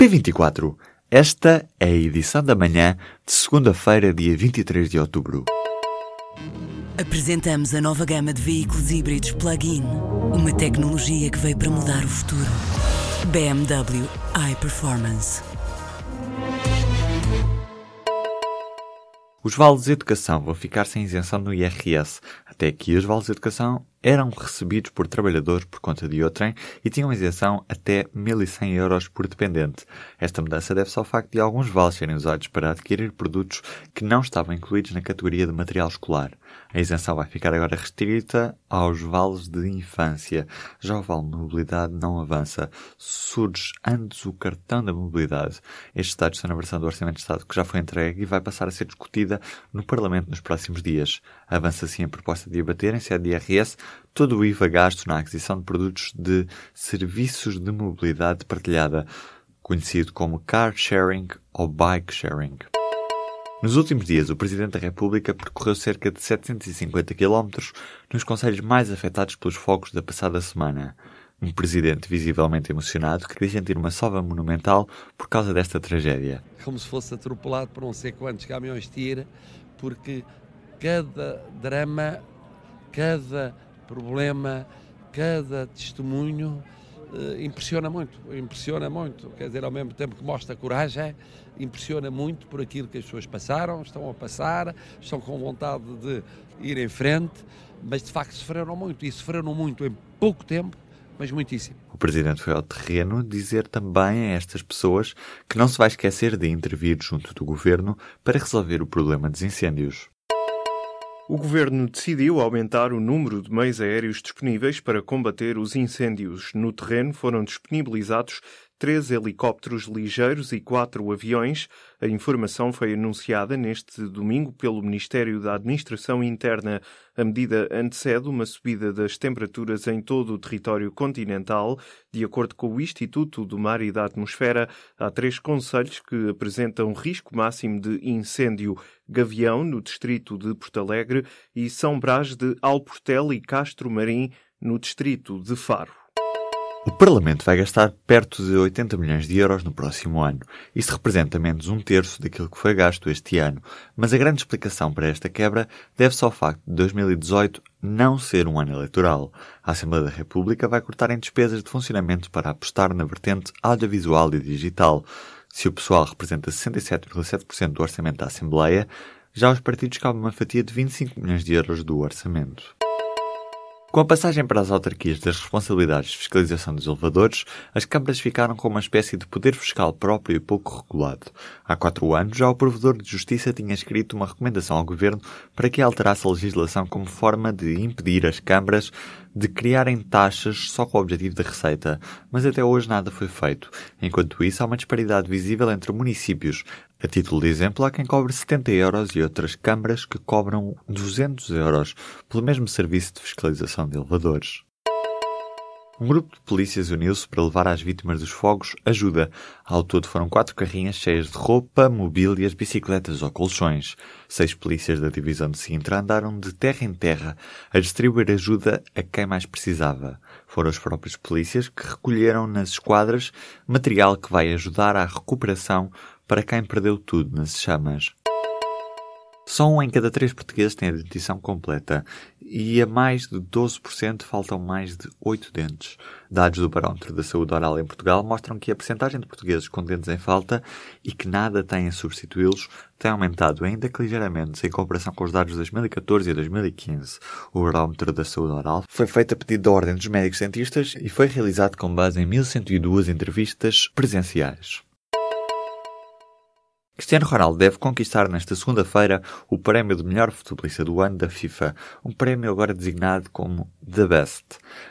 P24. Esta é a edição da manhã de segunda-feira, dia 23 de outubro. Apresentamos a nova gama de veículos híbridos plug-in. Uma tecnologia que veio para mudar o futuro. BMW iPerformance. Os vales de educação vão ficar sem isenção no IRS. Até aqui, os vales de educação eram recebidos por trabalhadores por conta de outrem e tinham isenção até 1.100 euros por dependente. Esta mudança deve-se ao facto de alguns vales serem usados para adquirir produtos que não estavam incluídos na categoria de material escolar. A isenção vai ficar agora restrita aos vales de infância. Já o vale de mobilidade não avança. Surge antes o cartão da mobilidade. Estes dados estão na versão do Orçamento de Estado que já foi entregue e vai passar a ser discutida no Parlamento nos próximos dias. Avança assim a proposta de abater em sede de IRS todo o IVA gasto na aquisição de produtos de serviços de mobilidade partilhada, conhecido como car sharing ou bike sharing. Nos últimos dias, o Presidente da República percorreu cerca de 750 km nos conselhos mais afetados pelos fogos da passada semana. Um presidente visivelmente emocionado que queria sentir uma sova monumental por causa desta tragédia. Como se fosse atropelado por não sei quantos caminhões tira, porque cada drama, cada problema, cada testemunho uh, impressiona muito, impressiona muito. Quer dizer, ao mesmo tempo que mostra coragem, impressiona muito por aquilo que as pessoas passaram, estão a passar, estão com vontade de ir em frente, mas de facto sofreram muito e sofreram muito em pouco tempo mas muitíssimo. O Presidente foi ao terreno dizer também a estas pessoas que não se vai esquecer de intervir junto do Governo para resolver o problema dos incêndios. O governo decidiu aumentar o número de meios aéreos disponíveis para combater os incêndios. No terreno foram disponibilizados três helicópteros ligeiros e quatro aviões. A informação foi anunciada neste domingo pelo Ministério da Administração Interna. A medida antecede uma subida das temperaturas em todo o território continental. De acordo com o Instituto do Mar e da Atmosfera, há três conselhos que apresentam risco máximo de incêndio: Gavião, no distrito de Porto Alegre, e São Brás de Alportel e Castro Marim, no distrito de Faro. O Parlamento vai gastar perto de 80 milhões de euros no próximo ano. Isso representa menos um terço daquilo que foi gasto este ano. Mas a grande explicação para esta quebra deve-se ao facto de 2018 não ser um ano eleitoral. A Assembleia da República vai cortar em despesas de funcionamento para apostar na vertente audiovisual e digital. Se o pessoal representa 67,7% do orçamento da Assembleia, já os partidos cabem uma fatia de 25 milhões de euros do orçamento. Com a passagem para as autarquias das responsabilidades de fiscalização dos elevadores, as câmaras ficaram com uma espécie de poder fiscal próprio e pouco regulado. Há quatro anos, já o Provedor de Justiça tinha escrito uma recomendação ao Governo para que alterasse a legislação como forma de impedir as câmaras de criarem taxas só com o objetivo da receita, mas até hoje nada foi feito. Enquanto isso, há uma disparidade visível entre municípios. A título de exemplo, há quem cobre 70 euros e outras câmaras que cobram 200 euros pelo mesmo serviço de fiscalização de elevadores. Um grupo de polícias uniu-se para levar às vítimas dos fogos ajuda. Ao todo foram quatro carrinhas cheias de roupa, mobílias, bicicletas ou colchões. Seis polícias da divisão de Sintra andaram de terra em terra a distribuir ajuda a quem mais precisava. Foram os próprios polícias que recolheram nas esquadras material que vai ajudar à recuperação para quem perdeu tudo nas chamas. Só um em cada três portugueses tem a dentição completa e a mais de 12% faltam mais de 8 dentes. Dados do Barómetro da Saúde Oral em Portugal mostram que a percentagem de portugueses com dentes em falta e que nada têm a substituí-los tem aumentado ainda que ligeiramente em comparação com os dados de 2014 e 2015. O Barómetro da Saúde Oral foi feito a pedido da Ordem dos Médicos Dentistas e foi realizado com base em 1102 entrevistas presenciais. Cristiano Ronaldo deve conquistar nesta segunda-feira o prémio de melhor futebolista do ano da FIFA, um prémio agora designado como The Best.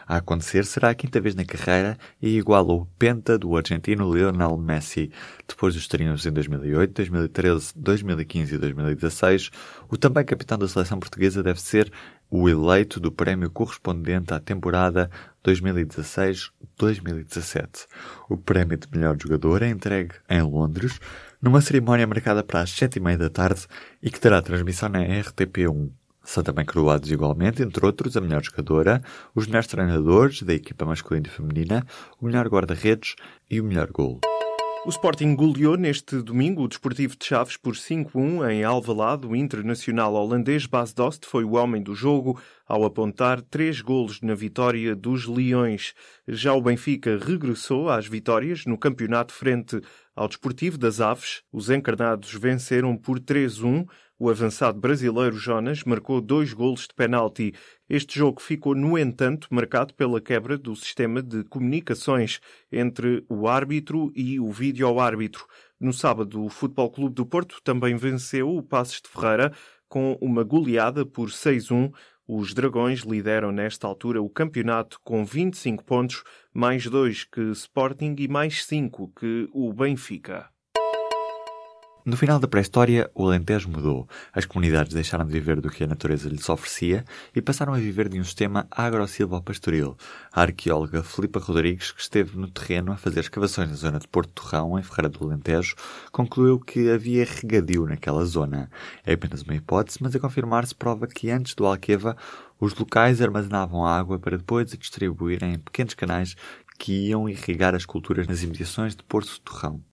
A acontecer será a quinta vez na carreira e iguala o penta do argentino Lionel Messi. Depois dos triunfos em 2008, 2013, 2015 e 2016, o também capitão da seleção portuguesa deve ser o eleito do prémio correspondente à temporada 2016-2017. O prémio de melhor jogador é entregue em Londres, numa cerimónia marcada para as sete e meia da tarde e que terá transmissão na RTP1. São também coroados igualmente, entre outros, a melhor jogadora, os melhores treinadores da equipa masculina e feminina, o melhor guarda-redes e o melhor gol. O Sporting goleou neste domingo o Desportivo de Chaves por 5-1 em Alvalade. O internacional holandês Bas Dost foi o homem do jogo ao apontar três golos na vitória dos Leões. Já o Benfica regressou às vitórias no campeonato frente ao Desportivo das Aves. Os encarnados venceram por 3-1. O avançado brasileiro Jonas marcou dois golos de penalti. Este jogo ficou, no entanto, marcado pela quebra do sistema de comunicações entre o árbitro e o vídeo-árbitro. No sábado, o Futebol Clube do Porto também venceu o Passos de Ferreira com uma goleada por 6-1. Os Dragões lideram nesta altura o campeonato com 25 pontos, mais dois que Sporting e mais cinco que o Benfica. No final da pré-história, o Alentejo mudou. As comunidades deixaram de viver do que a natureza lhes oferecia e passaram a viver de um sistema agro-silvopastoril. A arqueóloga Filipa Rodrigues, que esteve no terreno a fazer escavações na zona de Porto Torrão, em Ferreira do Alentejo, concluiu que havia regadio naquela zona. É apenas uma hipótese, mas a confirmar-se prova que antes do Alqueva, os locais armazenavam água para depois a distribuírem em pequenos canais que iam irrigar as culturas nas imediações de Porto Torrão.